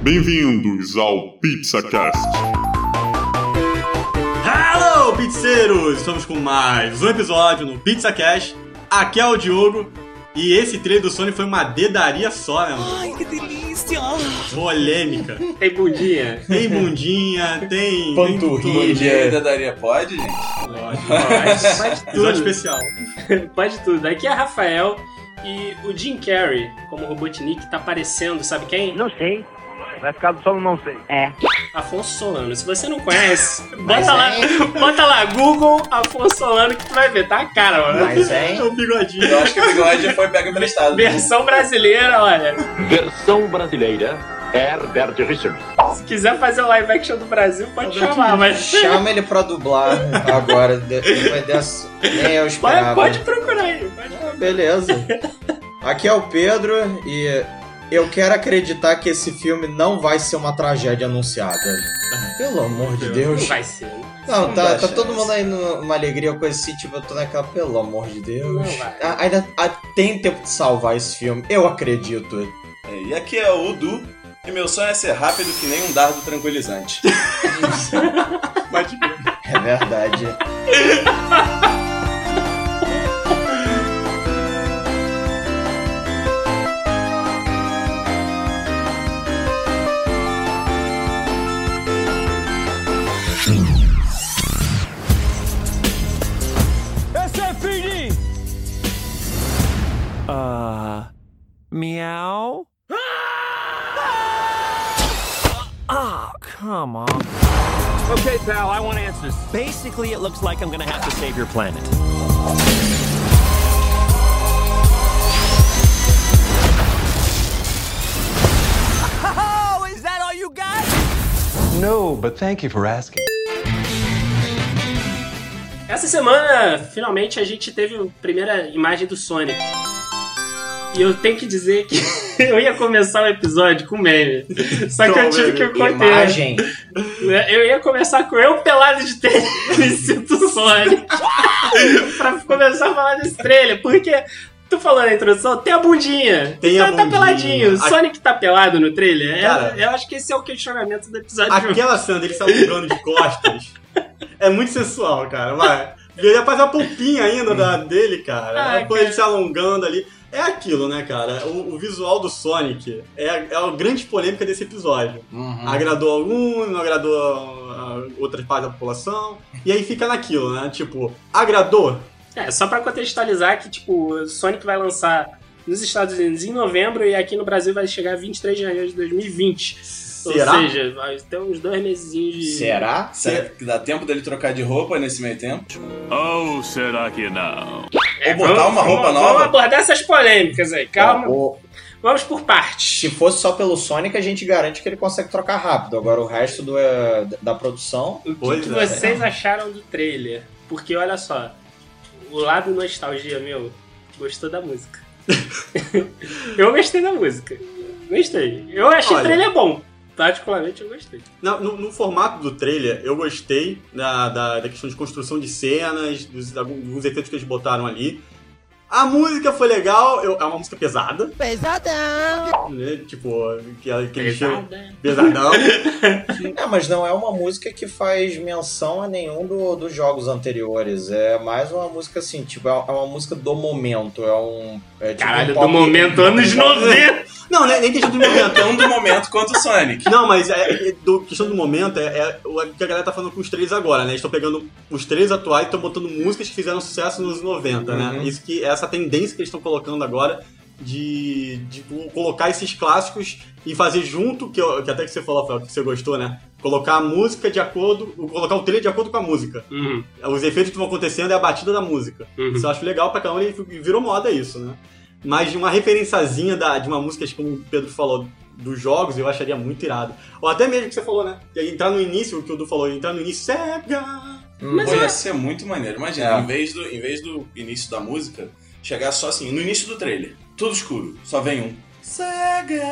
Bem-vindos ao PizzaCast. Hello, pizzeiros! Estamos com mais um episódio no PizzaCast. Aqui é o Diogo. E esse trailer do Sony foi uma dedaria só, né? mano? Ai, que delícia! Polêmica. Tem bundinha? Tem bundinha, tem. Panturrilha. tem tudo. Dia daria pode, gente? Lógico. Pode, pode tudo. especial. Pode tudo. Aqui é Rafael e o Jim Carrey, como Robotnik, tá aparecendo, sabe quem? Não sei. Vai ficar só no não sei. É. Afonso Solano. Se você não conhece, bota lá, bota lá, Google Afonso Solano que tu vai ver, tá a cara, mano. Mas É o bigodinho. Eu acho que o bigode foi pego emprestado. Versão brasileira, olha. Versão brasileira, Herbert Richards. Se quiser fazer o live action do Brasil, pode chamar, mas. Chama ele pra dublar agora. Depois dessa. Nem eu Pode, esperava. pode procurar aí. Pode. Ah, beleza. Aqui é o Pedro e eu quero acreditar que esse filme não vai ser uma tragédia anunciada. Pelo amor de Não Deus. vai ser. Não, Não tá, tá todo mundo aí numa alegria, coisa assim, tipo, eu tô naquela, pelo amor de Deus. Não vai. Ah, ainda ah, tem tempo de salvar esse filme, eu acredito. É, E aqui é o Udu. E meu sonho é ser rápido que nem um dardo tranquilizante. É verdade. Okay, pal, I want answers. Basically, it looks like I'm gonna have to save your planet. Oh, is that all you got? No, but thank you for asking. Essa semana, finalmente, a gente teve a primeira imagem do Sonic. E eu tenho que dizer que eu ia começar o episódio com meme. Só que eu tive que conter. Imagem. Eu ia começar com eu pelado de tênis sinto Sonic. pra começar a falar desse trailer. Porque tu falou na introdução, tem a bundinha. Tem a tá, tá bundinha. peladinho. A- Sonic tá pelado no trailer? É- Cara. eu acho que esse é o questionamento do episódio. Aquela cena dele se alongando de costas é muito sensual, cara. Vai. Ele ia fazer a polpinha ainda da, dele, cara. Ah, Depois cara. ele se alongando ali. É aquilo, né, cara? O, o visual do Sonic é, a- é a grande polêmica desse episódio. Uhum. Agradou alguns, não agradou a, outras partes da população. E aí fica naquilo, né? Tipo, agradou? É, só pra contextualizar que, tipo, o Sonic vai lançar nos Estados Unidos em novembro e aqui no Brasil vai chegar 23 de janeiro de 2020. Será? Ou seja, vai ter uns dois mesezinhos de... Será? Será que dá tempo dele trocar de roupa nesse meio tempo? Ou será que não? É, Ou botar uma roupa vamos, nova? Vamos abordar essas polêmicas aí, calma. O- Vamos por partes. se fosse só pelo Sonic, a gente garante que ele consegue trocar rápido. Agora o resto do, é, da produção. O que, que é. vocês acharam do trailer? Porque, olha só, o lado nostalgia meu gostou da música. eu gostei da música. Gostei. Eu achei Olha. o trailer bom. Particularmente, eu gostei. No, no- no formato do trailer, eu gostei da, da, da questão de construção de cenas, dos alguns efeitos que eles botaram ali. A música foi legal, eu- é uma música pesada. Pesadão! Né? Tipo, que, que Pesada. Pesadão. É, mas não é uma música que faz menção a nenhum do- dos jogos anteriores. É mais uma música assim, tipo, é é uma música do momento. É um. É tipo Caralho, um do momento, anos 90. Não, né, nem questão do momento. Tanto do momento quanto o Sonic. Não, mas é, é- do, questão do momento é, é o que a galera tá falando com os três agora, né? Eles estão pegando os três atuais e estão botando músicas que fizeram sucesso nos 90, né? Uhum. Isso que essa tendência que eles estão colocando agora de, de colocar esses clássicos e fazer junto, que, eu- que até que você falou, Rafael, que você gostou, né? Colocar a música de acordo, colocar o trailer de acordo com a música. Uhum, Os efeitos que vão acontecendo é a batida da música. uhum. Isso eu acho legal pra caramba e virou moda isso, né? Mas de uma referenciazinha da, de uma música, como o Pedro falou, dos jogos, eu acharia muito irado. Ou até mesmo que você falou, né? Entrar no início, o que o Du falou, entrar no início, Sega! Mas Pô, é- ia ser muito maneiro. Imagina, É. em, vez do, em vez do início da música, chegar só assim, no início do trailer, tudo escuro, só vem um. Sega!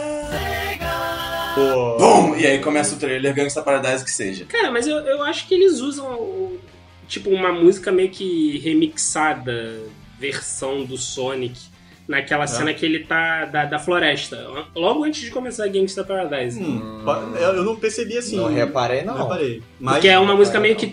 Pô. Bum! E aí começa o trailer Gangsta Paradise que seja. Cara, mas eu, eu acho que eles usam, o- tipo, uma música meio que remixada, versão do Sonic. Naquela é. cena que ele tá da, da, floresta. Logo antes de começar Gangsta Paradise. Hum, eu não percebi assim. Não reparei, não. não reparei. Mas Porque é uma música meio não. que.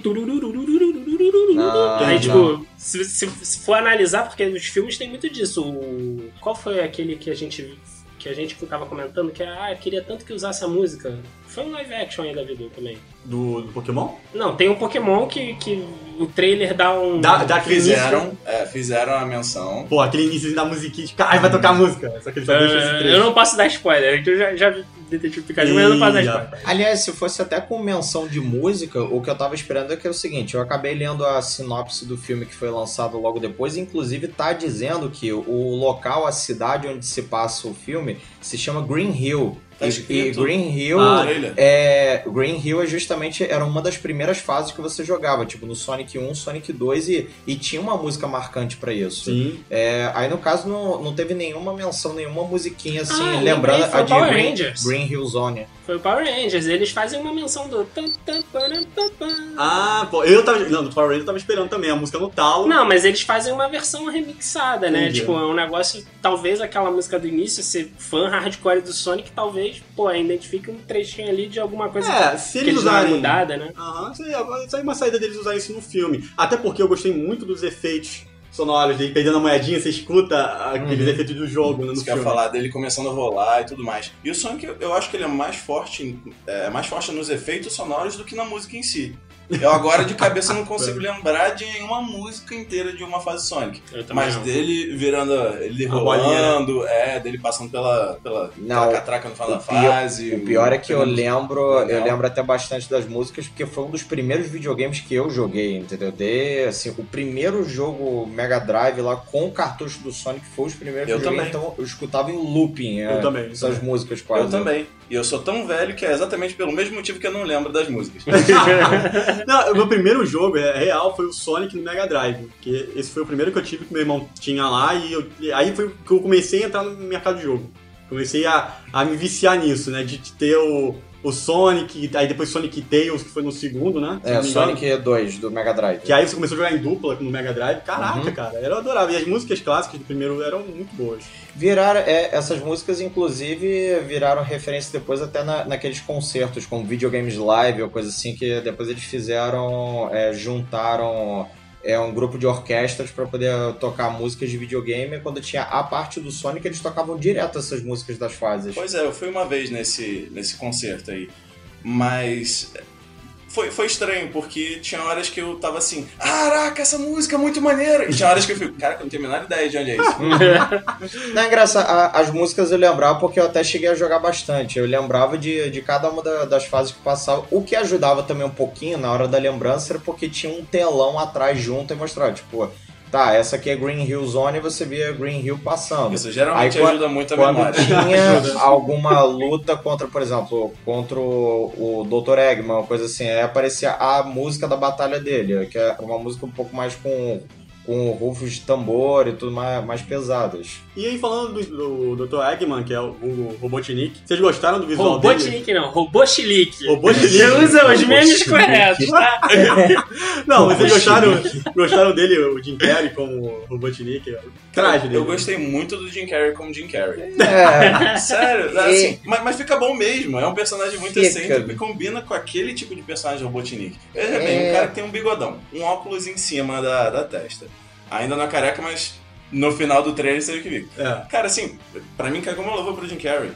Não, ah, então, Aí, tá. tipo, se, se, se, for analisar, porque nos filmes tem muito disso. O... Qual foi aquele que a gente que a gente ficava comentando que ah, eu queria tanto que usasse a música. Foi um live action aí da vida também. Do, do Pokémon? Não, tem um Pokémon que, que o trailer dá um. Da, da aquele Fizeram, é, fizeram a menção. Pô, aquele início da musiquinha de cara, vai tocar a música. Só que ele só deixa esse É, trecho. eu não posso dar spoiler, que eu já, já Detetive Pikachu, mas não Ih, spoiler. rapaz. Aliás, se fosse até com menção de música, o que eu tava esperando é que é o seguinte, eu acabei lendo a sinopse do filme que foi lançado logo depois, inclusive tá dizendo que o local, a cidade onde se passa o filme, se chama Green Hill. Tá E- e escrito Green Hill Ah, é. Green Hill é justamente era uma das primeiras fases que você jogava, tipo no Sonic 1, Sonic 2, e, e tinha uma música marcante pra isso. Sim. É, aí no caso não, não teve nenhuma menção, nenhuma musiquinha assim, Ah, lembrando a o de Power Green, Rangers. Green Hill Zone. Foi o Power Rangers, eles fazem uma menção do. Ah, pô, eu tava. Não, do Power Ranger eu tava esperando também a música no talo. Não, mas eles fazem uma versão remixada, né? Entendi. Tipo, é um negócio. Talvez aquela música do início, ser fã hardcore do Sonic, talvez, pô, identifique um trechinho ali de alguma coisa É, que, se que eles eles deram uma usarem. mudada, né? Aham, isso aí, agora- isso aí é uma saída deles usarem isso no filme. Até porque eu gostei muito dos efeitos sonoros dele perdendo a moedinha, você escuta aqueles efeitos do jogo né, no que ia filme. falar dele começando a rolar e tudo mais. E o Sonic, eu- eu acho que ele é mais forte, é mais forte nos efeitos sonoros do que na música em si. Eu agora de cabeça não consigo lembrar de nenhuma música inteira de uma fase Sonic. Eu Mas não. dele virando, ele A bolinha, rolando, é, dele passando pela, pela, Não, pela catraca no final da pior- fase. O pior é que eu lembro, eu Legal. lembro até bastante das músicas, porque foi um dos primeiros videogames que eu joguei, entendeu? De, assim, o primeiro jogo Mega Drive lá com o cartucho do Sonic foi os primeiros Eu que eu joguei, também. então eu escutava em looping Eu é, também, eu essas também. músicas quase. Eu também. E eu sou tão velho que é exatamente pelo mesmo motivo que eu não lembro das músicas. Não, o meu primeiro jogo é real foi o Sonic no Mega Drive. Que esse foi o primeiro que eu tive que meu irmão tinha lá e, eu- e aí foi que eu comecei a entrar no mercado de jogo. Comecei a, a me viciar nisso, né? De ter o, o Sonic, aí depois Sonic Tails, que foi no segundo, né? Se É. Sonic 2 do Mega Drive. Que aí você começou a jogar em dupla no Mega Drive. Caraca, Uhum. cara, eu adorava. E as músicas clássicas do primeiro eram muito boas. Viraram, é, essas músicas, inclusive, viraram referência depois até na, naqueles concertos, como videogames live ou coisa assim, que depois eles fizeram, é, juntaram é, um grupo de orquestras para poder tocar músicas de videogame. Quando tinha a parte do Sonic, eles tocavam direto essas músicas das fases. Pois é, eu fui uma vez nesse, nesse concerto aí. Mas foi, foi estranho, porque tinha horas que eu tava assim, caraca, essa música é muito maneira. E tinha horas que eu fico, cara, eu não tenho a menor ideia de onde é isso. Não é engraçado, as músicas eu lembrava porque eu até cheguei a jogar bastante. Eu lembrava de, de cada uma da- das fases que passava. O que ajudava também um pouquinho na hora da lembrança era porque tinha um telão atrás junto e mostrava, tipo, tá, essa aqui é Green Hill Zone e você via Green Hill passando. Isso geralmente Aí, quando- ajuda muito a Quando memória. tinha alguma luta contra, por exemplo, contra o, o Dr. Eggman, uma coisa assim, aí aparecia a música da batalha dele, que é uma música um pouco mais com, com rufos de tambor e tudo mais, mais pesadas. E aí, falando do, do Dr. Eggman, que é o, o Robotnik, vocês gostaram do visual dele? Robotnik não, Robochilique. Robotnik. Você usa os memes corretos, tá? Não, mas vocês gostaram, gostaram dele, o Jim Carrey, como Robotnik? Traje dele. Eu gostei muito do Jim Carrey como Jim Carrey. É, Sério, assim, mas, mas fica bom mesmo. É um personagem muito Fica. excêntrico e combina com aquele tipo de personagem Robotnik. Veja bem, É. um cara que tem um bigodão, um óculos em cima da, da testa. Ainda não é careca, mas no final do trailer você viu que vi. É. Cara, assim, pra mim como uma luva pro Jim Carrey.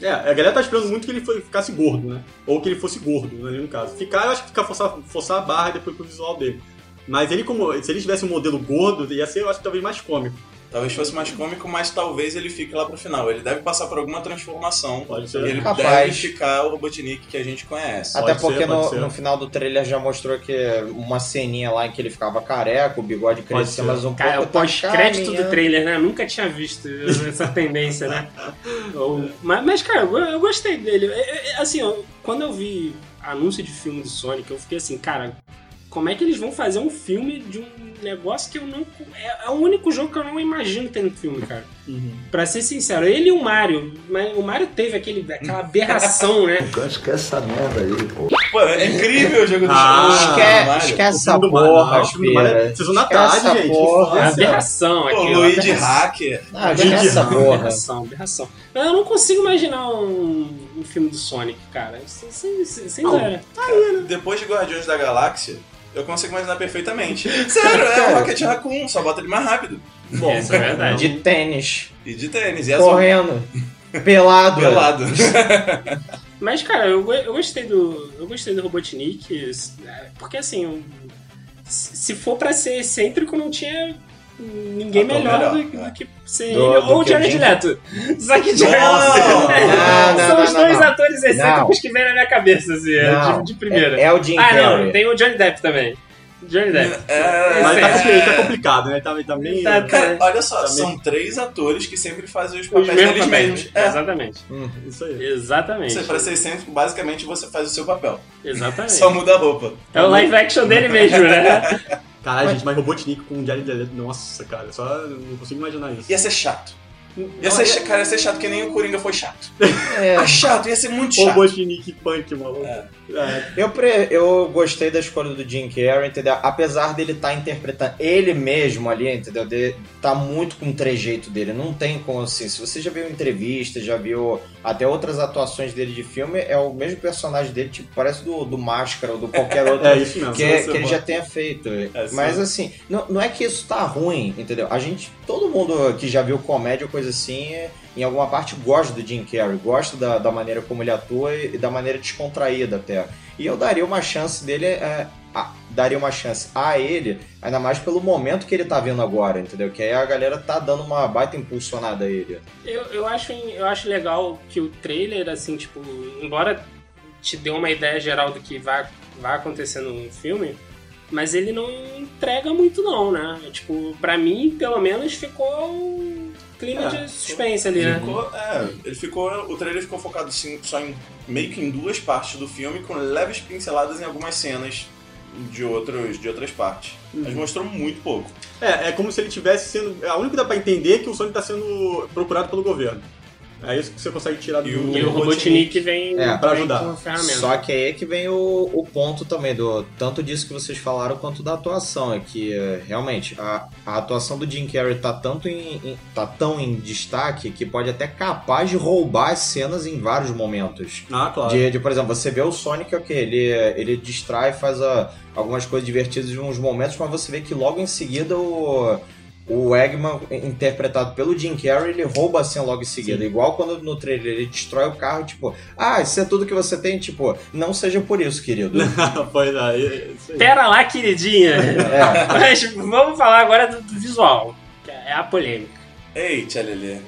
É, a galera tá esperando muito que ele ficasse gordo, né? Ou que ele fosse gordo, né, no caso. Ficar, eu acho que ficar forçar, forçar a barra depois pro visual dele. Mas ele, como. Se ele tivesse um modelo gordo, ia ser, eu acho talvez mais cômico. Talvez fosse mais cômico, mas talvez ele fique lá pro final. Ele deve passar por alguma transformação. Pode ser. E ele Capaz. deve ficar o Robotnik que a gente conhece. Até Pode porque ser, no, no final do trailer já mostrou que uma ceninha lá em que ele ficava careca, o bigode crescia mais um Cara, é o pouco. tá pós-crédito do caminhando. trailer, né? Eu nunca tinha visto essa tendência, né? Ou- mas, mas, cara, eu, eu gostei dele. É, é, Assim, eu- quando eu vi anúncio de filme do Sonic, eu fiquei assim, cara, como é que eles vão fazer um filme de um negócio que eu não. É, é o único jogo que eu não imagino tendo filme, cara. Uhum. Pra ser sincero, ele e o Mario. Mas o Mario teve aquele, aquela aberração, né? Esquece essa merda aí, pô. Pô, é incrível o jogo do Ah, Esquece, Mario. esquece essa porra, não, o filme do Mario é Pira. Sessão da Esquece tarde, gente, porra. que É aberração Pô, aquilo. Luigi aberração. Hacker. Ah. Aberração, aberração. Mas eu não consigo imaginar um, um filme do Sonic, cara. Sem, sem, sem, Não. zero. Depois de Guardiões da Galáxia, eu consigo imaginar perfeitamente. Sério, é o Rocket Raccoon, só bota ele mais rápido. Bom, Isso é verdade. De tênis, E de tênis, e azul. correndo, pelado. Pelado. Mas, cara, eu, eu gostei do. Eu gostei do Robotnik. é, Porque assim, se se for pra ser excêntrico, não tinha ninguém Ator melhor, melhor, do, é. do que ser Do- ele do ou o Jared Leto. Só que Jared não, São não, os não, dois não. atores excêntricos que vem na minha cabeça, assim, é, de, de primeira. É, é o Jim ah, Carrey. não, tem o Johnny Depp também. Johnny Depp. É, Mas tá, é- compli- tá complicado, né? Tá, tá meio... Tá- Cara, olha só, Também. são três atores que sempre fazem os Os papéis mesmos deles papéis. mesmos. É. Exatamente. Isso aí. Exatamente. Você, pra ser excêntrico, basicamente você faz o seu papel. Exatamente. Só muda a roupa. É o live action dele mesmo, né? Caralho, gente, mas Robotnik com o Jared Leto, nossa, cara, só não consigo imaginar isso. Ia ser chato. Ia ser, cha- cara, ia ser chato que nem o Coringa foi chato. É, É chato, ia ser muito chato. Robotnik punk, maluco. É. É. eu, pre- eu gostei da escolha do Jim Carrey, entendeu? Apesar dele estar interpretando ele mesmo ali, entendeu? De, tá muito com o trejeito dele. Não tem como assim. Se você já viu entrevistas, já viu até outras atuações dele de filme, é o mesmo personagem dele, tipo, parece do, do Máscara ou do qualquer outro. É mesmo. que, você- que ele já tenha feito. sim. Mas assim, não, não é que isso tá ruim, entendeu? A gente, todo mundo que já viu comédia ou coisa assim, é- em alguma parte gosta do Jim Carrey, gosta da, da maneira como ele atua e da maneira descontraída até. E eu daria uma chance dele, é, daria uma chance a ele, ainda mais pelo momento que ele tá vindo agora, entendeu? Que aí a galera tá dando uma baita impulsionada a ele. Eu, eu, acho, eu acho legal que o trailer, assim, tipo, embora te dê uma ideia geral do que vai, vai acontecer no filme, mas ele não entrega muito não, né? Tipo, pra mim, pelo menos, ficou um clima É, de suspense ali, né? Ficou, é, ele ficou, o trailer ficou focado assim, só em meio que em duas partes do filme, com leves pinceladas em algumas cenas de, outros, de outras partes. Mas mostrou muito pouco. É, é como se ele tivesse sendo. A única que dá pra entender é que o Sonic tá sendo procurado pelo governo. É isso que você consegue tirar do E o- E o Robotnik vem, É, pra vem ajudar. Só que aí é que vem o, o ponto também, do tanto disso que vocês falaram quanto da atuação. É que é, realmente a, a atuação do Jim Carrey tá, tanto em, em- tá tão em destaque que pode até capaz de roubar as cenas em vários momentos. Ah, claro. De, de, por exemplo, você vê o Sonic, ok, ele, ele distrai, faz a- algumas coisas divertidas em uns momentos, mas você vê que logo em seguida o, o Eggman, interpretado pelo Jim Carrey, ele rouba a cena logo em seguida. Igual quando no trailer ele destrói o carro, tipo, ah, isso é tudo que você tem, tipo, não seja por isso, querido. pois é, isso aí. Pera lá, queridinha. É. Mas vamos falar agora do, do visual, que é a polêmica. Ei, tia Lelê.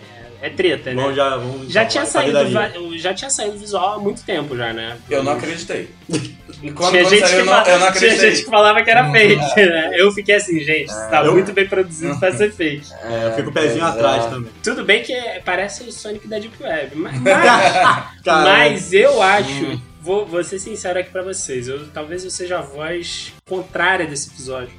É treta, né? Vamos já, vamos Já tinha, saído, já tinha saído visual há muito tempo já, né? Eu não acreditei. Quando, tinha quando gente, saiu, que eu não, eu não tinha acreditei. gente que falava que era fake, né? Eu fiquei assim, gente, tá Eu- muito bem produzido pra ser fake. É, eu fico o pezinho é. atrás também. Tudo bem que é- parece o Sonic da Deep Web, mas, mas eu acho, vou, vou ser sincero aqui pra vocês, eu, talvez eu seja a voz contrária desse episódio,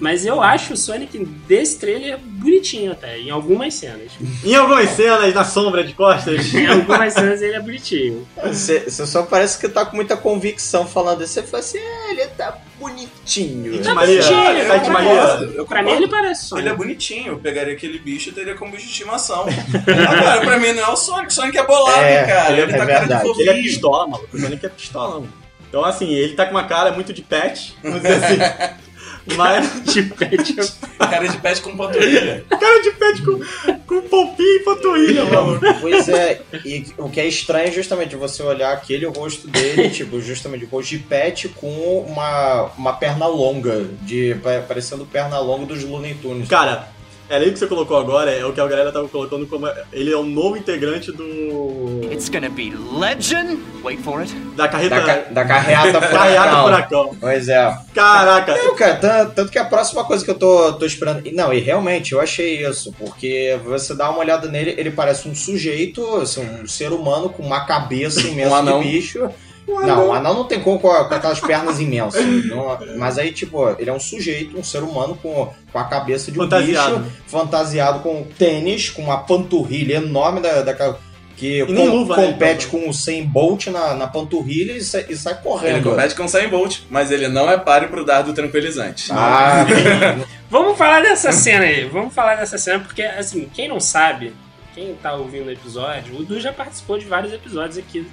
mas eu acho o Sonic desse trailer bonitinho até, em algumas cenas. Em algumas cenas, na sombra de costas. Em algumas cenas ele é bonitinho. Você, você só parece que tá com muita convicção falando isso. Você fala assim, é, ele tá bonitinho. Iti Maria, bonitinho, tá Iti eu Maria. eu Pra mim ele parece Sonic. Ele é bonitinho, eu pegaria aquele bicho e teria como bicho de estimação. Agora, pra mim não é o Sonic, o Sonic é bolado, É, cara. ele Ele, é tá cara verdade. de Ele é pistola, maluco. O Sonic é pistola, mano. Então, assim, ele tá com uma cara muito de pet, vamos dizer assim. Mas, de pet. Cara de pet com panturrilha. cara de pet com, com pompinho e panturrilha, maluco. Pois é, e o que é estranho é justamente você olhar aquele rosto dele, tipo, justamente o rosto de pet com uma, uma perna longa, de, pa- parecendo perna longa dos Looney Tunes. Cara, era aí que você colocou agora, é o que a galera tava colocando como. Ele é o novo integrante do. It's gonna be legend. Wait for it. Da carreta. Da, ca- da carreata Carreata furacão. furacão. Pois é. Caraca! Não, cara, tan- tanto que a próxima coisa que eu tô, tô esperando. Não, e realmente eu achei isso, porque você dá uma olhada nele, ele parece um sujeito, assim, um ser humano com uma cabeça Um imensa anão. de bicho. Não, o anão não tem como com, com aquelas pernas imensas. Não- mas aí, tipo, ele é um sujeito, um ser humano com, com a cabeça de um Fantasiado. bicho, fantasiado com tênis, com uma panturrilha enorme da, daquela. Que com- luva, né, compete então. com o 100 Bolt na, na panturrilha e sai, e sai Ele correndo. compete com 100 Bolt, mas ele não é páreo pro dardo tranquilizante. Ah, Vamos falar dessa cena aí. Vamos falar dessa cena, porque, assim, quem não sabe, quem tá ouvindo o episódio, o Du já participou de vários episódios aqui.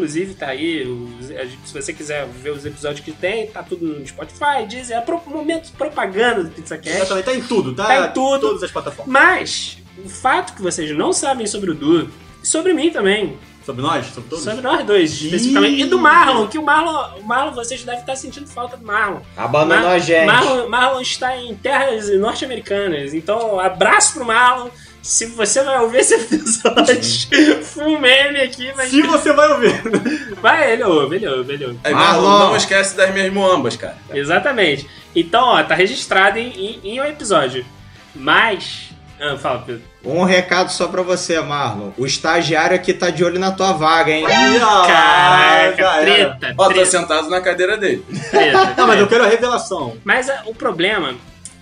Inclusive, tá aí. os- se você quiser ver os episódios que tem, tá tudo no Spotify, Deezer. É pro, momento de propaganda do PizzaCast. Exatamente, tá em tudo, tá? Tá em tudo. Todas as plataformas. Mas, o fato que vocês não sabem sobre o Du, e sobre mim também, Sobre nós, sobre todos. sobre nós dois especificamente, e do Marlon, que o Marlon, o Marlon, vocês devem estar sentindo falta do Marlon. abandonou Mar- a gente. Marlon, Marlon está em terras norte-americanas, então abraço pro Marlon. Se você vai ouvir esse episódio, full meme aqui, mas. Se você vai ouvir. Vai, ele ouve, ele ouve, ele ouve. Aí, Marlon. Marlon, não esquece das minhas muambas, cara. Exatamente. Então, ó, tá registrado em, em, em um episódio. Mas. Ah, fala, Pedro. Um recado só pra você, Marlon. O estagiário aqui tá de olho na tua vaga, hein? Caraca, já era. treta, Ó, tô treta, sentado na cadeira dele. treta. Não, mas eu quero a revelação. Mas ah, o problema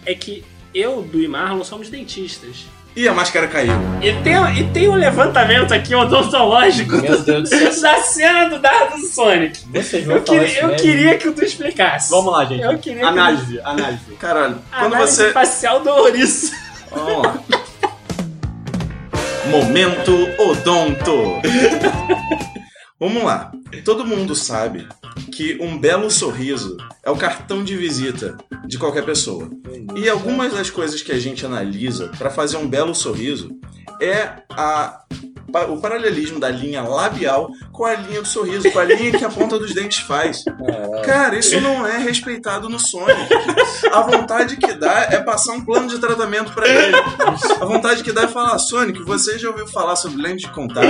é que eu, Du e Marlon somos dentistas. Ih, a máscara caiu. E tem, e tem um levantamento aqui odontológico Meu Deus do céu. da cena do dardo do Sonic. Vocês vão Eu, falar queria, eu mesmo? queria que tu explicasse. Vamos lá, gente. Eu queria que- Análise, análise. Caralho, quando Análise você. facial do ouriço. Vamos lá. Momento Odonto. Vamos lá. Todo mundo sabe que um belo sorriso é o cartão de visita de qualquer pessoa. E algumas das coisas que a gente analisa para fazer um belo sorriso é a o paralelismo da linha labial com a linha do sorriso, com a linha que a ponta dos dentes faz. Cara, isso não é respeitado no Sonic. A vontade que dá é passar um plano de tratamento pra ele. A vontade que dá é falar, Sonic, você já ouviu falar sobre lente de contato,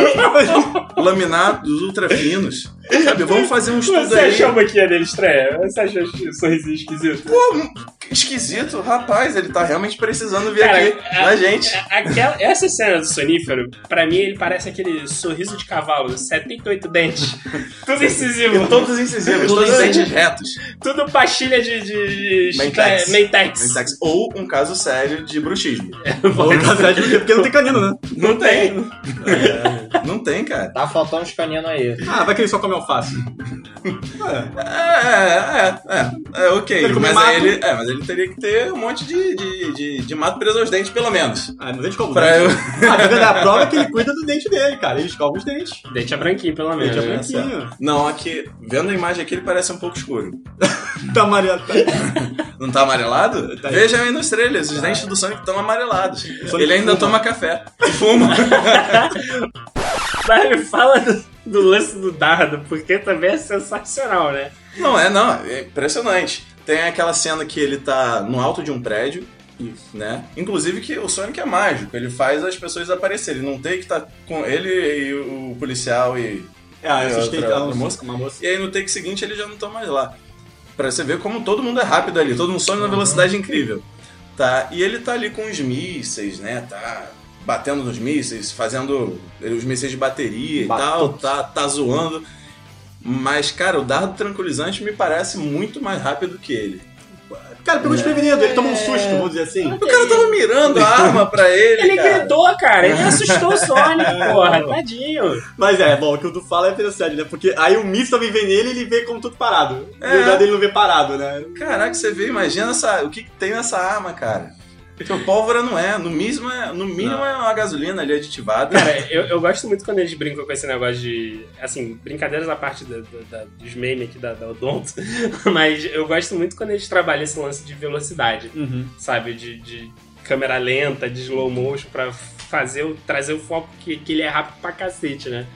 laminados ultra finos? Sabe, vamos fazer um estudo Você aí. achou a boquinha dele estranha? Você achou o sorrisinho esquisito? Pô, esquisito, rapaz, ele tá realmente precisando vir Cara, aqui a- da gente. a- Aquela, essa cena do sonífero, pra mim, ele parece aquele sorriso de cavalo, 78 dentes, tudo incisivo, Todos incisivos, Tudo todos incisivo. dentes retos. tudo pastilha de, de, de Mentex. Mentex. Mentex. Ou um caso sério de bruxismo. Ou cassete, porque porque não tem canino, né? Não tem. É, não tem, cara. Tá faltando uns caninos aí. Ah, vai que ele só come alface. É, é, é, é, ok. Ele come mas, mato. ele, é, mas ele teria que ter um monte de, de, de, de mato preso aos dentes, pelo menos. Ah, ele escova os Pra eu... Ah, tá a prova é que ele cuida do dente dele, cara. Ele escova os dentes. Dente é branquinho, pelo menos. dente é né? branquinho. Não, aqui, vendo a imagem aqui, ele parece um pouco escuro. Tá amarelo. Tá. Não tá amarelado? Tá. Veja aí nos trailers, os dentes do Sonic estão amarelados. Sonic ele ainda fuma. toma café. E fuma. Mas me fala do, do lance do dardo, porque também é sensacional, né? não, é não, é impressionante. Tem aquela cena que ele tá no alto de um prédio, né? Inclusive que o Sonic é mágico, ele faz as pessoas aparecerem. Não tem que tá com ele e o policial e É, eu assustei outra- outra moça. uma moça. E aí no take seguinte eles já não estão mais lá. Pra você ver como todo mundo é rápido ali, todo mundo some na velocidade incrível. Tá? E ele tá ali com os mísseis, né? Tá batendo nos mísseis, fazendo os mísseis de bateria e tal, tá, tá zoando. Mas, cara, o dardo tranquilizante me parece muito mais rápido que ele. Cara, pegou desprevenido. Ele tomou um susto, vamos dizer assim. O cara tava mirando a arma pra ele, Ele cara. gritou, cara. Ele assustou o Sonic, porra. Tadinho. Mas é, bom, o que o Du fala é interessante, né? Porque aí o míssil também vem nele e ele vê como tudo parado. É. Na verdade, ele não vê parado, né? Caraca, você vê, imagina essa, o que, que tem nessa arma, cara. Porque o pólvora não é, no mínimo é, no mínimo é uma gasolina ali aditivada. Cara, eu, eu gosto muito quando eles brincam com esse negócio de. Assim, brincadeiras à parte da- da- da- dos memes aqui da, da Odonto, mas eu gosto muito quando eles trabalham esse lance de velocidade, Uhum. sabe? De, de câmera lenta, de slow motion, pra fazer o, trazer o foco que, que ele é rápido pra cacete, né?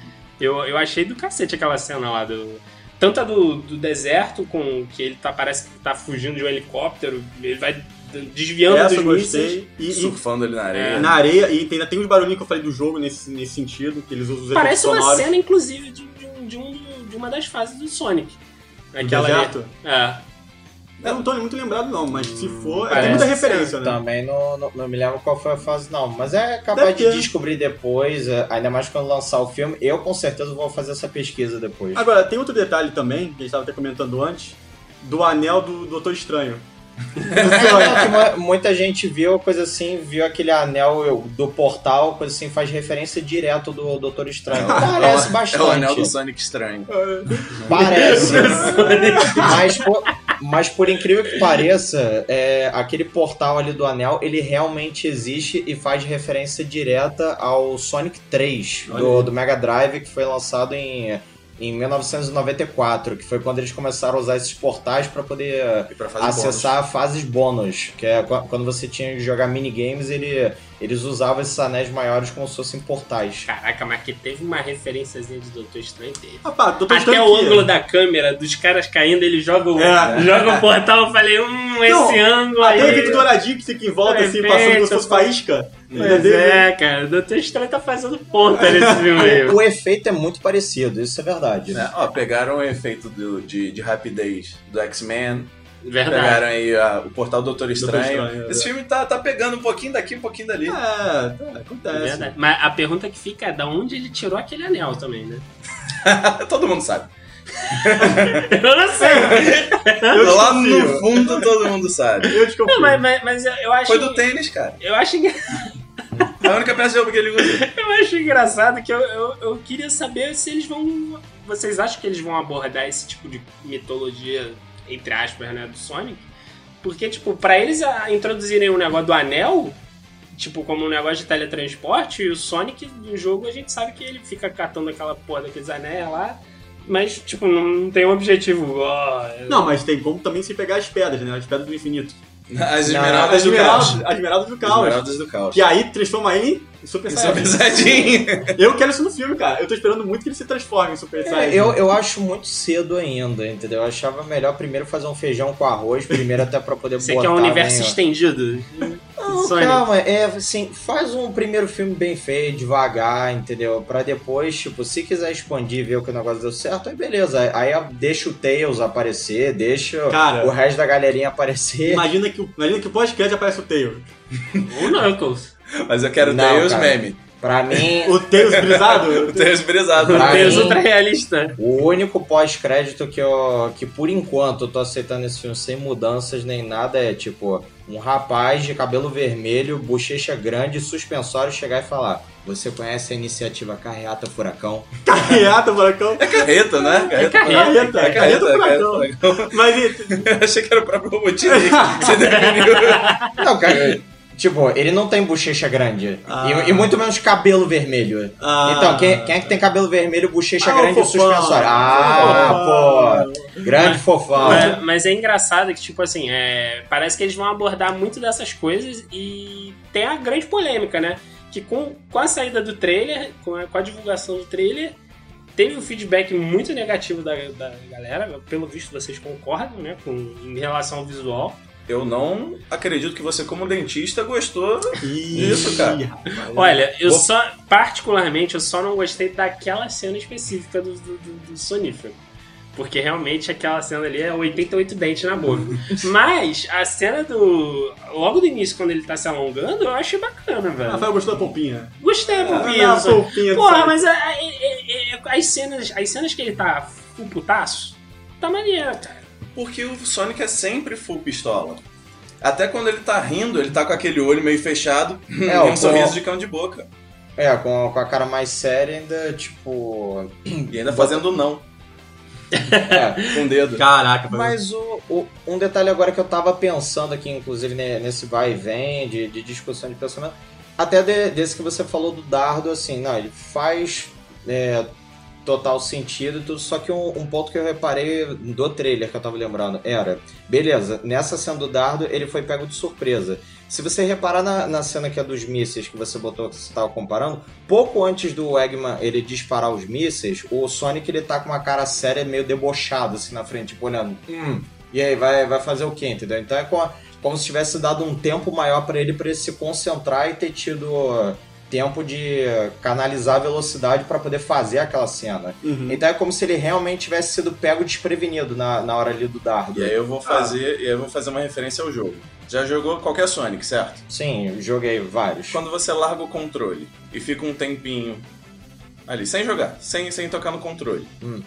Eu, eu achei do cacete aquela cena lá do. Tanto a do, do deserto, com que ele tá, parece que tá fugindo de um helicóptero, ele vai desviando Essa dos mísseis. gostei. E, e surfando ali na areia. É. na areia, e ainda tem uns barulhinhos que eu falei do jogo nesse, nesse sentido, que eles usam os Parece uma sonoros. cena, inclusive, de, de um- de um- de uma das fases do Sonic. Aquela deserto? ali. É. Eu não tô muito lembrado, não, mas se for, é, Parece tem muita referência, né? Também não, não, não me lembro qual foi a fase, não. Mas é capaz Deve de ter. descobrir depois, é, ainda mais quando lançar o filme. Eu com certeza vou fazer essa pesquisa depois. Agora, tem outro detalhe também, que a gente estava até comentando antes, do anel do Doutor Estranho. É, muita gente viu coisa assim, viu aquele anel do portal, coisa assim, faz referência direto do Doutor Estranho. Parece bastante. É o anel do Sonic estranho. Parece. mas, por, mas por incrível que pareça, é, aquele portal ali do anel, ele realmente existe e faz referência direta ao Sonic 3 Olha do, do Mega Drive, que foi lançado em, em 1994, que foi quando eles começaram a usar esses portais para poder acessar fases bônus, que é qu- quando você tinha que jogar minigames, ele, eles usavam esses anéis maiores como se fossem portais. Caraca, mas que teve uma referênciazinha de Doutor Estranho teve. Rapaz, Doutor Até Estranho o que- ângulo da câmera, dos caras caindo, ele joga o, É. joga o portal. Eu falei, hum, esse ângulo aí. Até efeito douradinho que fica em volta, assim, Perfeito, passando como se fosse faísca. Pois Entendeu? é, cara. O Doutor Estranho tá fazendo ponta nesse filme aí. O efeito é muito parecido, isso é verdade. É, ó, pegaram o efeito do- de, de rapidez do X-Men, Verdade. pegaram aí a- o portal do Doutor Estranho. Estranho, é Esse filme tá, tá pegando um pouquinho daqui, um pouquinho dali. É, tá, acontece. Verdade. Mas a pergunta que fica é da onde ele tirou aquele anel também, né? Todo mundo sabe. Eu não sei. Eu Lá no fundo todo mundo sabe. Eu desconfio. Não, mas, mas, mas eu- acho. Foi do tênis, cara. Eu acho, engra- É a única peça de roupa que ele usa. eu acho engraçado que eu, eu, eu queria saber se eles vão. Vocês acham que eles vão abordar esse tipo de mitologia, entre aspas, né, do Sonic? Porque, tipo, pra eles a- introduzirem o negócio do anel, tipo, como um negócio de teletransporte, e o Sonic no jogo a gente sabe que ele fica catando aquela porra daqueles anéis lá, mas, tipo, não, não tem um objetivo. ó, Não, mas tem como também se pegar as pedras, né? As pedras do infinito. As esmeraldas As do caos. as esmeraldas do caos. Esmeraldas do caos. Que aí transforma ele em Super Isso é Saiyajin. Eu quero isso no filme, cara. Eu tô esperando muito que ele se transforme em Super É, Saiyajin. eu, eu acho muito cedo ainda, entendeu? Eu achava melhor primeiro fazer um feijão com arroz, primeiro até pra poder Você botar... quer um universo estendido? Não, Sonic. calma, é assim, faz um primeiro filme bem feito, devagar, entendeu? Pra depois, tipo, se quiser expandir e ver que o negócio deu certo, aí beleza. Aí deixa o Tails aparecer, deixa Cara. o resto da galerinha aparecer. Imagina que, o- imagina que o pós-crédito aparece o Tails. O Knuckles. Mas eu quero Não, Tails cara. meme. Pra mim, O Tails brisado. O Tails brisado. O mim- ultra realista. o único pós-crédito que eu, que por enquanto eu tô aceitando esse filme sem mudanças nem nada é tipo, um rapaz de cabelo vermelho, bochecha grande, suspensório chegar e falar: Você conhece a iniciativa Carreata Furacão? Carreata, furacão. É carreta, né? É carreta. Carreta, É carreta, carreta, furacão. furacão. Mas Eu achei que era o próprio Robotnik que você definiu. Não, cara. Tipo, ele não tem bochecha grande. Ah. E, e muito menos cabelo vermelho. Ah. Então, quem, quem é que tem cabelo vermelho, bochecha Ah, grande e suspensório? Ah, pô. Grande fofão. Mas, mas é engraçado que, tipo assim, é, parece que eles vão abordar muito dessas coisas e tem a grande polêmica, né? Que com, com a saída do trailer, com a, com a divulgação do trailer, teve um feedback muito negativo da, da galera. Pelo visto, vocês concordam, né? Com, em relação ao visual. Eu não acredito que você, como dentista, gostou Ih, Isso, cara. Olha, eu só, particularmente, eu só não gostei daquela cena específica do, do, do- do sonífero. Porque realmente aquela cena ali é 88 dentes na boca. Mas a cena do. Logo do início, quando ele tá se alongando, eu achei bacana, velho. Rafael gostou da pompinha. Gostei, Ah, Pompinha. a pompinha do Porra, mas a- a- a- a- as, cenas, as cenas que ele tá full putaço, tá maneiro, cara. Porque o Sonic é sempre full pistola. Até quando ele tá rindo, ele tá com aquele olho meio fechado É, e um sorriso de cão de boca. É, com, com a cara mais séria ainda, tipo. E ainda fazendo não, É. com o dedo. Caraca, mas... Mas o, o- um detalhe agora que eu tava pensando aqui, inclusive ne- nesse vai e vem de, de discussão de pensamento, até de- desse que você falou do dardo, assim, não, ele faz é, total sentido, e tudo, só que um, um ponto que eu reparei do trailer que eu tava lembrando era, beleza, nessa cena do dardo ele foi pego de surpresa. Se você reparar na, na cena que é dos mísseis que você botou, que você estava comparando, pouco antes do Eggman ele disparar os mísseis, o Sonic ele tá com uma cara séria, meio debochado assim na frente, tipo olhando, hum, e aí vai, vai fazer o quê, entendeu? Então é como, como se tivesse dado um tempo maior para ele, para ele se concentrar e ter tido tempo de canalizar a velocidade para poder fazer aquela cena. Uhum. Então é como se ele realmente tivesse sido pego desprevenido na, na hora ali do dardo. E aí eu vou fazer, e aí eu vou fazer uma referência ao jogo. Já jogou qualquer Sonic, certo? Sim, joguei vários. Quando você larga o controle e fica um tempinho ali, sem jogar, sem, sem tocar no controle, Hum.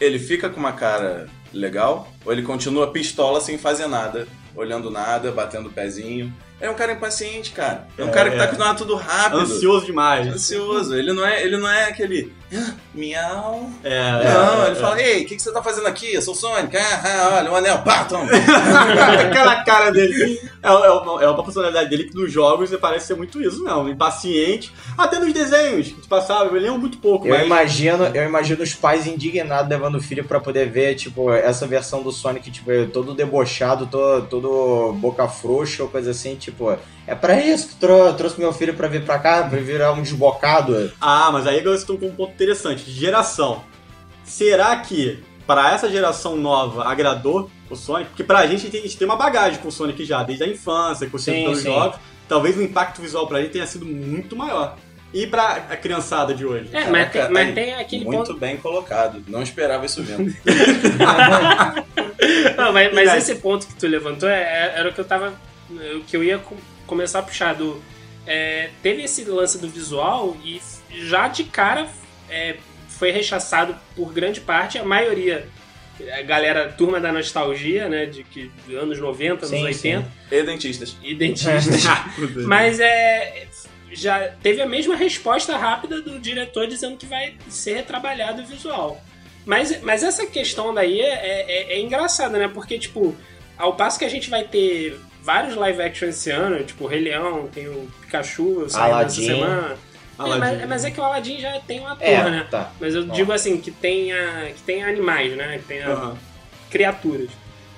ele fica com uma cara legal ou ele continua pistola sem fazer nada, olhando nada, batendo o pezinho? É um cara impaciente, cara. É um É, cara que tá é. acostumado a tudo rápido. Ansioso demais. Ansioso. Ele não é, ele não é aquele. "Ah, Miau. É, Não, é, ele é. fala, ei, o que, que você tá fazendo aqui? Eu sou o Sonic. Ah, ah, olha, o anel, pá, toma. Aquela cara dele. É, é uma, é uma personalidade dele que nos jogos parece ser muito isso, não. Impaciente. Até nos desenhos que te passava, eu lembro muito pouco, Eu mas. imagino, eu imagino os pais indignados levando o filho pra poder ver, tipo, essa versão do Sonic, tipo, todo debochado, todo, todo boca frouxa ou coisa assim, tipo, é pra isso que trou trouxe meu filho pra vir pra cá, pra virar um desbocado. Ah, mas aí agora você tocou um ponto interessante, de geração. Será que para essa geração nova agradou o Sonic? Porque pra gente, a gente tem uma bagagem com o Sonic já, desde a infância, com os jogos. Talvez o impacto visual pra ele tenha sido muito maior. E pra a criançada de hoje? É, mas, tem, mas tá tem aquele Muito ponto. bem colocado. Não esperava isso mesmo. Não, mas, mas esse ponto que tu levantou é- é- era o que eu tava. O que eu ia começar a puxar do. é, teve esse lance do visual e já de cara é, foi rechaçado por grande parte, a maioria. A galera, turma da nostalgia, né? De que anos 90, anos Sim, 80, e dentistas. e dentistas. Mas é. Já teve a mesma resposta rápida do diretor dizendo que vai ser retrabalhado o visual. Mas, mas essa questão daí é, é, é engraçada, né? Porque, tipo, ao passo que a gente vai ter vários live action esse ano, tipo, o Rei Leão, tem o Pikachu saindo essa Aladdin. semana. É, mas, mas é que o Aladdin já tem um ator, É, né? tá. Mas eu Ó. digo assim, que tenha, que tenha animais, né? Que tenha Aham. criaturas.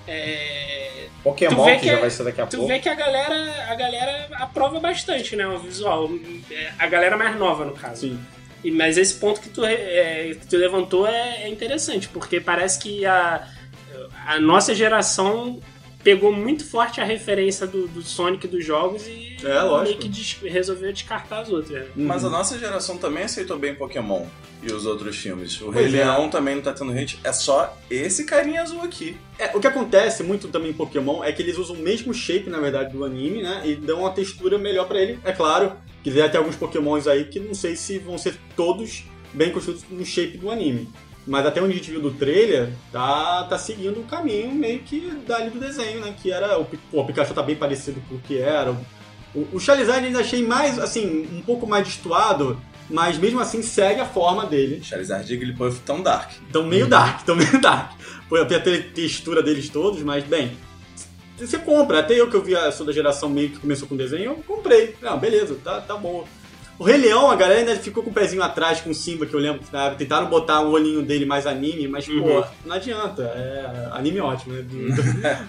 É, Tu Pokémon, que, que já é- vai ser daqui a Tu pouco. vê que a galera, a galera aprova bastante, né, o visual. É, A galera mais nova, no caso. Sim. E, mas esse ponto que tu, é, que tu levantou é, é interessante, porque parece que a, a nossa geração pegou muito forte a referência do, do Sonic dos jogos e É, lógico. meio que des- resolveu descartar as outras. né? Mas a Uhum. nossa geração também aceitou bem Pokémon e os outros filmes. O Pois Rei é. Leão também não tá tendo hate. É só esse carinha azul aqui. É, o que acontece muito também em Pokémon é que eles usam o mesmo shape, na verdade, do anime, né? E dão uma textura melhor pra ele. É claro, quiser ter alguns Pokémons aí que não sei se vão ser todos bem construídos no shape do anime. Mas até onde a gente viu do trailer, tá, tá seguindo o caminho meio que dali do desenho, né? Que era. O, pô, o Pikachu tá bem parecido com o que era. O, o Charizard ainda achei mais, assim, um pouco mais destoado, mas mesmo assim segue a forma dele. Charizard e Jigglypuff tão dark. Tão meio dark, tão meio dark. Pô, até a te- textura deles todos, mas bem. Você compra, até eu que eu vi a sou da geração meio que começou com desenho, eu comprei. Não, beleza, tá, tá bom. O Rei Leão, a galera ainda ficou com o pezinho atrás com o Simba, que eu lembro que época tentaram botar o olhinho dele mais anime, mas, Uhum. pô, não adianta. É anime ótimo, né?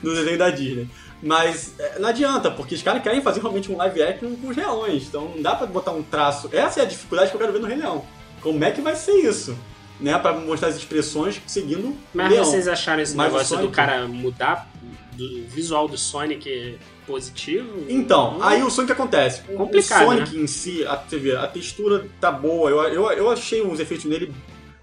Do, desenho da Disney. Mas é, não adianta, porque os caras querem fazer realmente um live action com os leões. Então não dá pra botar um traço. Essa é a dificuldade que eu quero ver no Rei Leão. Como é que vai ser isso? Né? Pra mostrar as expressões seguindo o Mas leão. vocês acharam esse Mas negócio do cara mudar do visual do Sonic positivo? Então, Hum. aí o Sonic acontece. Complicado, O Sonic em si, a, você vê, a textura tá boa. Eu, eu, eu achei os efeitos nele.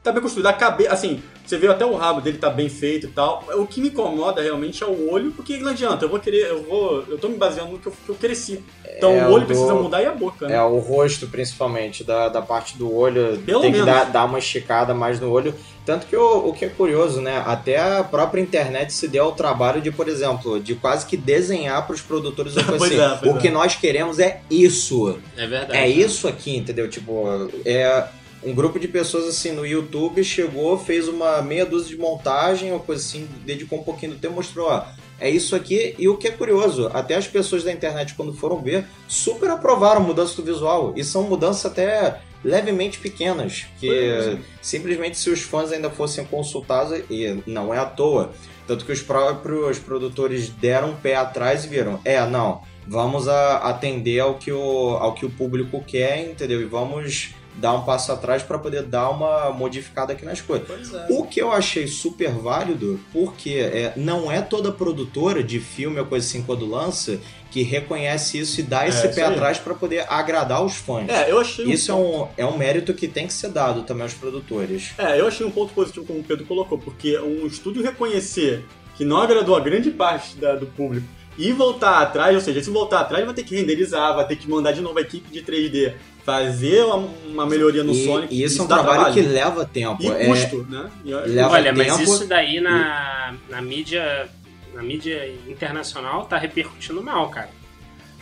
Tá bem construído. A cabeça, assim, você vê até o rabo dele tá bem feito e tal. O que me incomoda realmente é o olho, porque não adianta. Eu vou querer, eu vou. Eu tô me baseando no que eu, que eu cresci. Então É, o olho o precisa do- mudar e a boca, né? É, o rosto, principalmente, da, da parte do olho, Pelo tem que menos. dar, dar uma esticada mais no olho. Tanto que o, o que é curioso, né? Até a própria internet se deu ao trabalho de, por exemplo, de quase que desenhar para os produtores o Pois assim, é, pois o é. que nós queremos é isso. É verdade. É isso aqui, entendeu? Tipo, é um grupo de pessoas assim no YouTube chegou, fez uma meia dúzia de montagem, uma coisa assim, dedicou um pouquinho do tempo, mostrou, ó, é isso aqui. E o que é curioso, até as pessoas da internet, quando foram ver, super aprovaram a mudança do visual. E são mudanças até levemente pequenas, que é. simplesmente se os fãs ainda fossem consultados, e não é à toa, tanto que os próprios produtores deram um pé atrás e viram, é, não, vamos a- atender ao que, o, ao que o público quer, entendeu? E vamos dar um passo atrás para poder dar uma modificada aqui nas coisas. É. O que eu achei super válido, porque é, não é toda produtora de filme ou coisa assim quando lança que reconhece isso e dá esse isso pé atrás para poder agradar os fãs. É, eu achei um Isso é um, é um mérito que tem que ser dado também aos produtores. É, eu achei um ponto positivo, como o Pedro colocou, porque um estúdio reconhecer que não agradou a grande parte da- do público e voltar atrás, ou seja, se voltar atrás, vai ter que renderizar, vai ter que mandar de novo a equipe de 3D fazer uma, uma melhoria no e, Sonic. e isso é um dá trabalho, que leva tempo. E é, custo, né? E- leva Olha, mas tempo. isso daí na, na mídia na mídia internacional tá repercutindo mal, cara.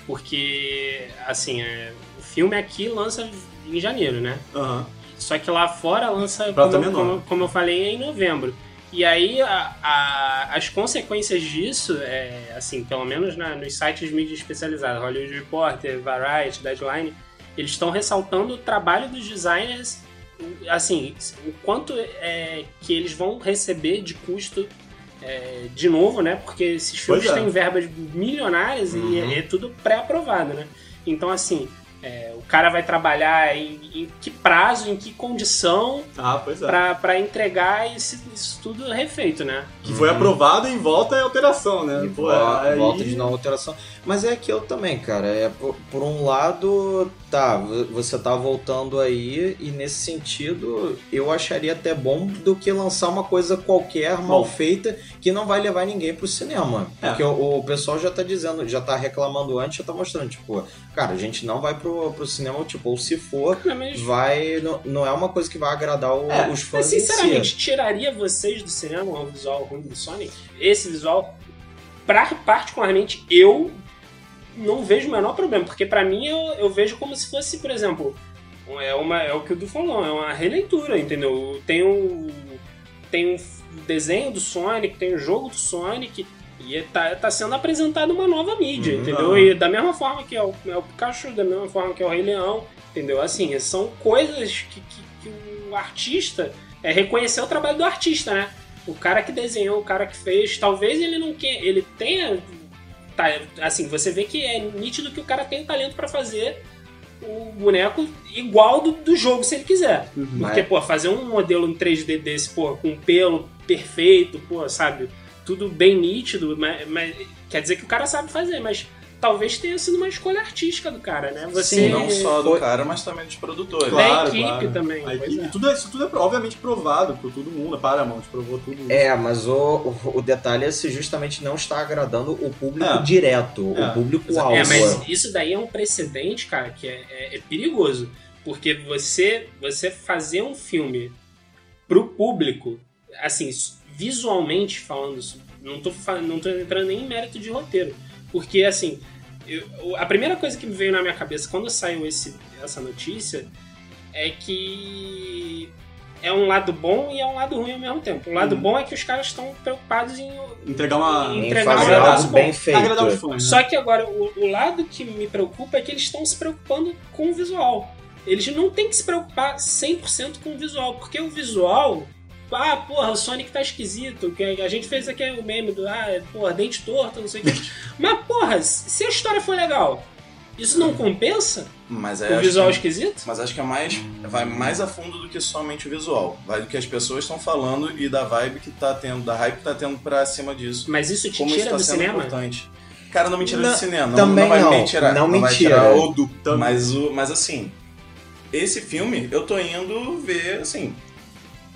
Porque, assim, é, o filme aqui lança em janeiro, né? Aham. Só que lá fora lança, como, como, como eu falei, é em novembro. E aí a- a- as consequências disso, é, assim, pelo menos na- nos sites de mídia especializados, Hollywood Reporter, Variety, Deadline, eles estão ressaltando o trabalho dos designers, assim, o quanto é, que eles vão receber de custo é, de novo, né? Porque esses filmes é. têm verbas milionárias e Uhum. é, é tudo pré-aprovado, né? Então, assim, é, o cara vai trabalhar em, em que prazo, em que condição Ah, é. pra, pra entregar esse- isso tudo refeito, né? Que foi aprovado e volta é alteração, né? E Pô, vo- aí- volta de novo alteração. Mas é aquilo também, cara. É por, por um lado, tá, vo- você tá voltando aí, e nesse sentido, eu acharia até bom do que lançar uma coisa qualquer, mal Bom. feita, que não vai levar ninguém pro cinema. É. Porque o, o pessoal já tá dizendo, já tá reclamando antes, já tá mostrando, tipo, cara, a gente não vai pro, pro cinema, tipo, ou se for, mas, vai. Não, não é uma coisa que vai agradar o- É, os fãs. mas, sinceramente, si. tiraria vocês do cinema o visual ruim do Sonic? Esse visual, pra, particularmente, eu não vejo o menor problema. Porque pra mim, eu, eu vejo como se fosse, por exemplo, é, uma, é o que o Du falou, é uma releitura, entendeu? Tem o, tem o desenho do Sonic, tem o jogo do Sonic. E tá, tá sendo apresentada uma nova mídia, Uhum. entendeu? E da mesma forma que é o, é o Pikachu, da mesma forma que é o Rei Leão, entendeu? Assim, são coisas que, que, que o artista é reconhecer o trabalho do artista, né? O cara que desenhou, o cara que fez, talvez ele não quer, ele tenha assim, você vê que é nítido que o cara tem o talento pra fazer o boneco igual do, do jogo se ele quiser. Uhum. Porque, pô, fazer um modelo em 3D desse, pô, com pelo perfeito, pô, sabe? Tudo bem nítido, mas, mas quer dizer que o cara sabe fazer, mas talvez tenha sido uma escolha artística do cara, né? Você Sim, Não só do foi- cara, mas também dos produtores. Da equipe também, A equipe, é. tudo, isso tudo é obviamente provado por todo mundo. A Paramount provou tudo isso. É, mas o, o, o detalhe é se justamente não está agradando o público É. direto, É. o público-alvo. É, mas isso daí é um precedente, cara, que é, é- é perigoso. Porque você, você fazer um filme pro público, assim, visualmente falando, não tô, não tô entrando nem em mérito de roteiro. Porque, assim, eu- a primeira coisa que me veio na minha cabeça quando saiu esse, essa notícia é que é um lado bom e é um lado ruim ao mesmo tempo. O lado Uhum. bom é que os caras estão preocupados em Entregar uma. em entregar fazer um algo bem feito. Fãs. né? Só que agora, o, o lado que me preocupa é que eles estão se preocupando com o visual. Eles não têm que se preocupar 100% com o visual, porque o visual. Ah, porra, o Sonic tá esquisito. Que a gente fez aqui o meme do. Ah, porra, dente torto, não sei o que. Mas, porra, se a história for legal, isso não compensa Mas é o visual que- esquisito? Mas acho que é mais. Vai mais a fundo do que somente o visual. Vai do que as pessoas estão falando e da vibe que tá tendo, da hype que tá tendo pra cima disso. Mas isso te Como isso tira tá do sendo cinema? importante. Cara, não me tira Não, do cinema. Não, também não vai não. me tirar. Não me vai tira. do. Mas, o, mas assim, esse filme eu tô indo ver, assim.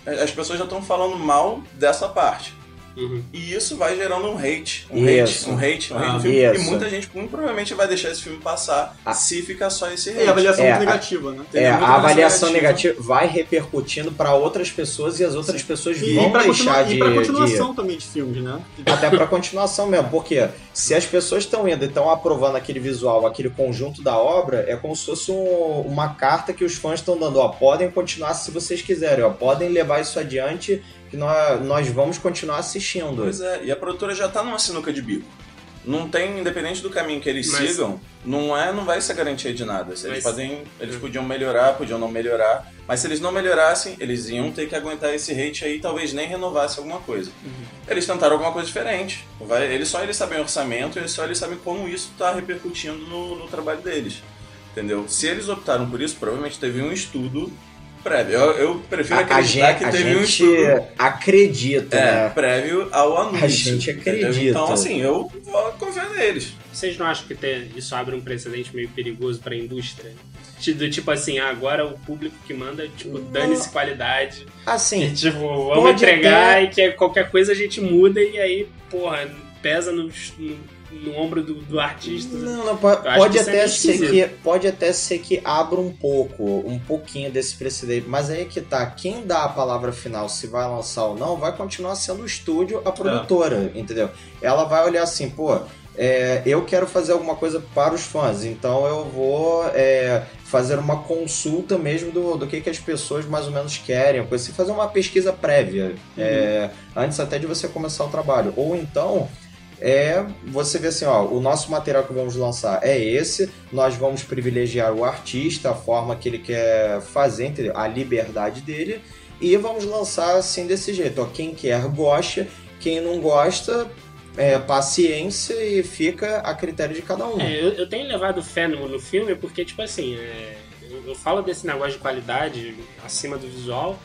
As pessoas já estão falando mal dessa parte. Uhum. E isso vai gerando um hate. Um Isso. hate, um hate, um hate Ah, no filme. E muita gente muito provavelmente vai deixar esse filme passar Ah. se ficar só esse E hate. a avaliação É, muito negativa, né? É, a avaliação negativa vai repercutindo para outras pessoas e as outras pessoas E, vão pra, deixar de, e pra de- continuação também de filmes, né? até para continuação mesmo, porque se as pessoas estão indo e estão aprovando aquele visual, aquele conjunto da obra, é como se fosse um- uma carta que os fãs estão dando, ó, podem continuar se vocês quiserem, ó, podem levar isso adiante que nós, nós vamos continuar assistindo. Pois é, e a produtora já tá numa sinuca de bico. Não tem, independente do caminho que eles Mas- sigam, não é, não vai ser garantia de nada. Se eles Mas- fazem, eles podiam melhorar, podiam não melhorar, mas se eles não melhorassem, eles iam ter que aguentar esse hate aí, e talvez nem renovasse alguma coisa. Eles tentaram alguma coisa diferente. Vai, eles só eles sabem o orçamento, eles só eles sabem como isso tá repercutindo no, no trabalho deles. Entendeu? Se eles optaram por isso, provavelmente teve um estudo prévio. Eu, eu prefiro A, a acreditar gente, que a teve um gente estudo acredita, é, né? prévio ao anúncio. A gente entendeu? acredita. Então, assim, eu vou confiar neles. Vocês não acham que ter- isso abre um precedente meio perigoso pra indústria? Ti- Do tipo assim, ah, agora o público que manda, tipo, dane-se qualidade. Assim, E, tipo, vamos entregar até- e que qualquer coisa a gente muda e aí, porra, pesa no, no, no ombro do, do artista. Não, não, pode, pode é até meio ser que pode até ser que abra um pouco, um pouquinho desse precedente, mas aí é que tá, quem dá a palavra final se vai lançar ou não, vai continuar sendo o estúdio, a produtora, entendeu? Ela vai olhar assim, pô, é, eu quero fazer alguma coisa para os fãs, então eu vou é, fazer uma consulta mesmo do, do que, que as pessoas mais ou menos querem, assim, fazer uma pesquisa prévia, é, antes até de você começar o trabalho. Ou então, é você vê assim, ó, o nosso material que vamos lançar é esse, nós vamos privilegiar o artista, a forma que ele quer fazer, entendeu? a liberdade dele, e vamos lançar assim desse jeito, ó, quem quer gosta, quem não gosta, é, paciência e fica a critério de cada um. É, eu, eu tenho levado fé no, no filme porque, tipo assim, é, eu, eu falo desse negócio de qualidade acima do visual,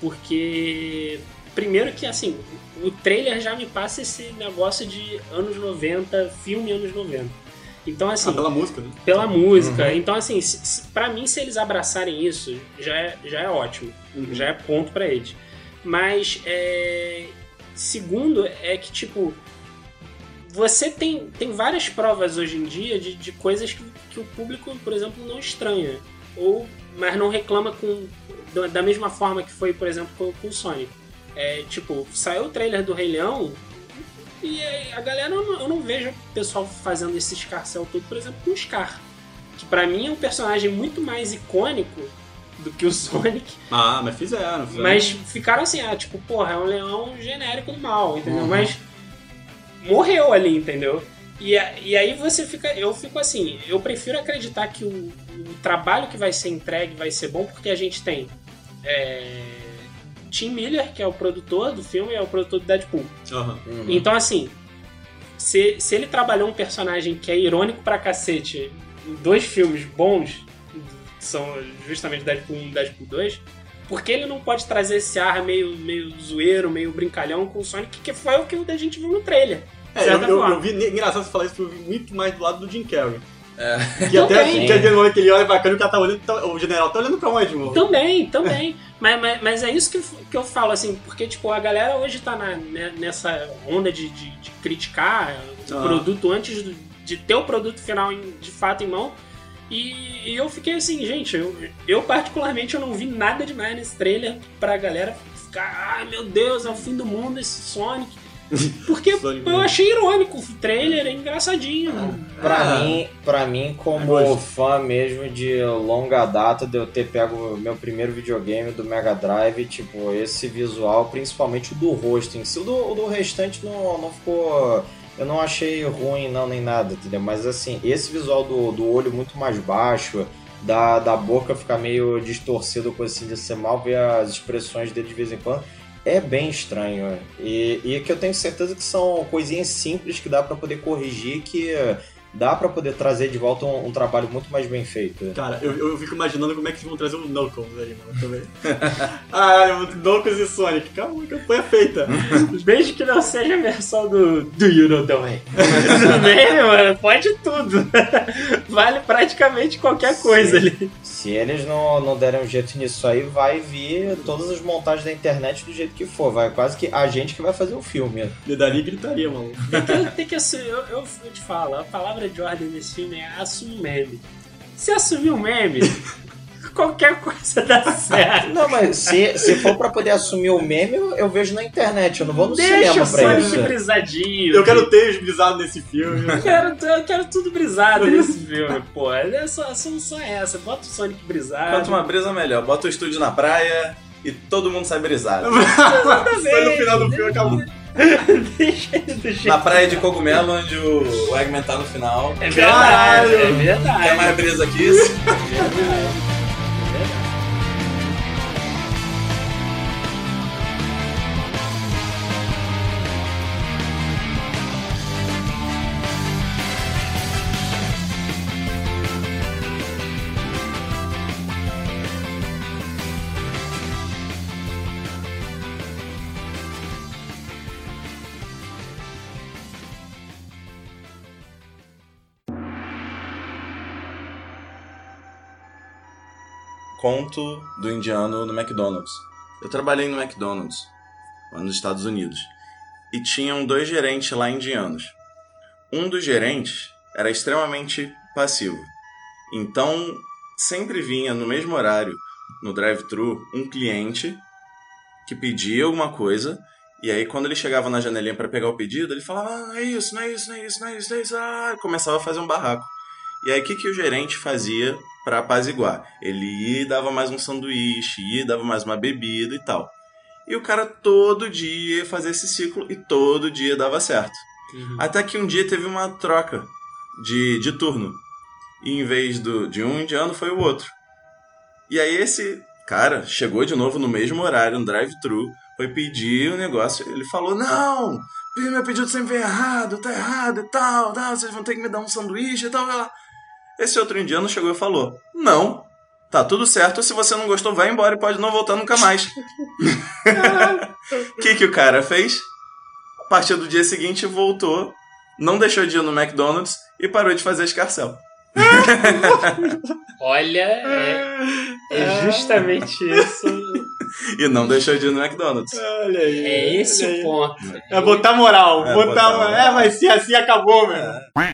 porque, primeiro que, assim, o trailer já me passa esse negócio de anos 90, filme anos 90. Então, assim, Ah, pela música, né? pela música. Então, assim, se, se, pra mim, se eles abraçarem isso, já é, já é ótimo. Já é ponto pra eles. Mas, é, segundo, é que, tipo, você tem, tem várias provas hoje em dia de, de coisas que, que o público, por exemplo, não estranha. Ou, mas não reclama com, da, da mesma forma que foi, por exemplo, com, com o Sonic. É, tipo, saiu o trailer do Rei Leão e a galera, eu não, eu não vejo o pessoal fazendo esse escarcel todo, por exemplo, com o Scar. Que pra mim é um personagem muito mais icônico do que o Sonic. Ah, mas fizeram. fizeram. Mas ficaram assim, ah, tipo, porra, é um leão genérico do mal, entendeu? Uhum. Mas morreu ali, entendeu? E, e aí você fica. Eu fico assim, eu prefiro acreditar que o, o trabalho que vai ser entregue vai ser bom, porque a gente tem. é, Tim Miller, que é o produtor do filme, é o produtor do Deadpool. Uhum. Então, assim, se, se ele trabalhou um personagem que é irônico pra cacete em dois filmes bons, que são justamente Deadpool 1 e Deadpool 2, por que ele não pode trazer esse ar meio, meio zoeiro, meio brincalhão com o Sonic, que foi o que a gente viu no trailer? É, eu, eu, eu vi, engraçado você falar isso, eu vi muito mais do lado do Jim Carrey. É. Que até Também. que aquele momento que ele olha bacana, o cara tá olhando, tá- o general tá olhando pra onde, mano? Também, também. mas, mas, mas é isso que, que eu falo, assim, porque, tipo, a galera hoje tá na- né, nessa onda de, de, de criticar o Ah. produto antes do- de ter o produto final em- de fato em mão. E, e eu fiquei assim, gente, eu, eu particularmente eu não vi nada demais nesse trailer pra galera ficar, ai meu Deus, é o fim do mundo esse Sonic. Porque eu achei irônico, o trailer é engraçadinho. Pra, Ah. mim, pra mim, como Gosto. fã mesmo de longa data, de eu ter pego meu primeiro videogame do Mega Drive, tipo, esse visual, principalmente o do rosto em si. O do, o do restante não, não ficou. Eu não achei ruim, não, nem nada, entendeu? Mas assim, esse visual do, do olho muito mais baixo, da, da boca ficar meio distorcido, coisa assim, de você mal ver as expressões dele de vez em quando. É bem estranho. E, e que eu tenho certeza que são coisinhas simples que dá pra poder corrigir, que dá pra poder trazer de volta um, um trabalho muito mais bem feito. Cara, eu, eu fico imaginando como é que eles vão trazer o Knuckles aí, mano, também. ah, Knuckles e Sonic. Calma, a campanha feita. Desde que não seja a versão do Do You Know The Way. Tudo bem, mano? Pode tudo. Vale praticamente qualquer coisa ali. Se eles não, não derem um jeito nisso aí, vai vir todas as montagens da internet do jeito que for. Vai quase que a gente que vai fazer o filme. Me daria gritaria, mano. Tem que, tem que. Eu, eu, eu te falo, a palavra de ordem desse filme é assumir o meme. Se assumir o meme, qualquer coisa dá certo. Não, mas se, se for pra poder assumir o meme, eu, eu vejo na internet. Eu não vou no Deixa cinema o pra Sonic isso. brisadinho. Eu quero ter brisado nesse filme. Eu quero, eu quero tudo brisado nesse filme, pô. É só, a solução é essa. Bota o Sonic brisado. Quanto uma brisa melhor. Bota o estúdio na praia e todo mundo sai brisado. Foi no final do filme, acabou. Deixa ele do jeito Na praia de cogumelo, onde o o Eggman tá no final. É verdade, é Quer verdade. mais brisa que isso? conto do indiano no McDonald's. Eu trabalhei no McDonald's, lá nos Estados Unidos, e tinham dois gerentes lá indianos. Um dos gerentes era extremamente passivo. Então, sempre vinha no mesmo horário, no drive-thru, um cliente que pedia alguma coisa, e aí quando ele chegava na janelinha para pegar o pedido, ele falava: ah, não é isso, não é isso, não é isso, não é isso, não é isso, ah, começava a fazer um barraco. E aí o que, que o gerente fazia para apaziguar? Ele ia e dava mais um sanduíche, ia e dava mais uma bebida e tal. E o cara todo dia ia fazer esse ciclo e todo dia dava certo. Uhum. Até que um dia teve uma troca de, de turno. E em vez do, de um indiano, foi o outro. E aí esse cara chegou de novo no mesmo horário, no drive-thru, foi pedir o negócio. Ele falou: Não, meu pedido sempre vem errado, tá errado e tal, tal, vocês vão ter que me dar um sanduíche e tal. tal. Esse outro indiano chegou e falou: Não, tá tudo certo, se você não gostou, vai embora e pode não voltar nunca mais. O que, que o cara fez? A partir do dia seguinte voltou, não deixou de ir no McDonald's e parou de fazer escarcel. Olha, é, é justamente isso. E não deixou de ir no McDonald's. Olha aí. É esse olha o aí. ponto. É botar moral. É, botar botar moral. moral. É, vai ser assim, acabou, meu.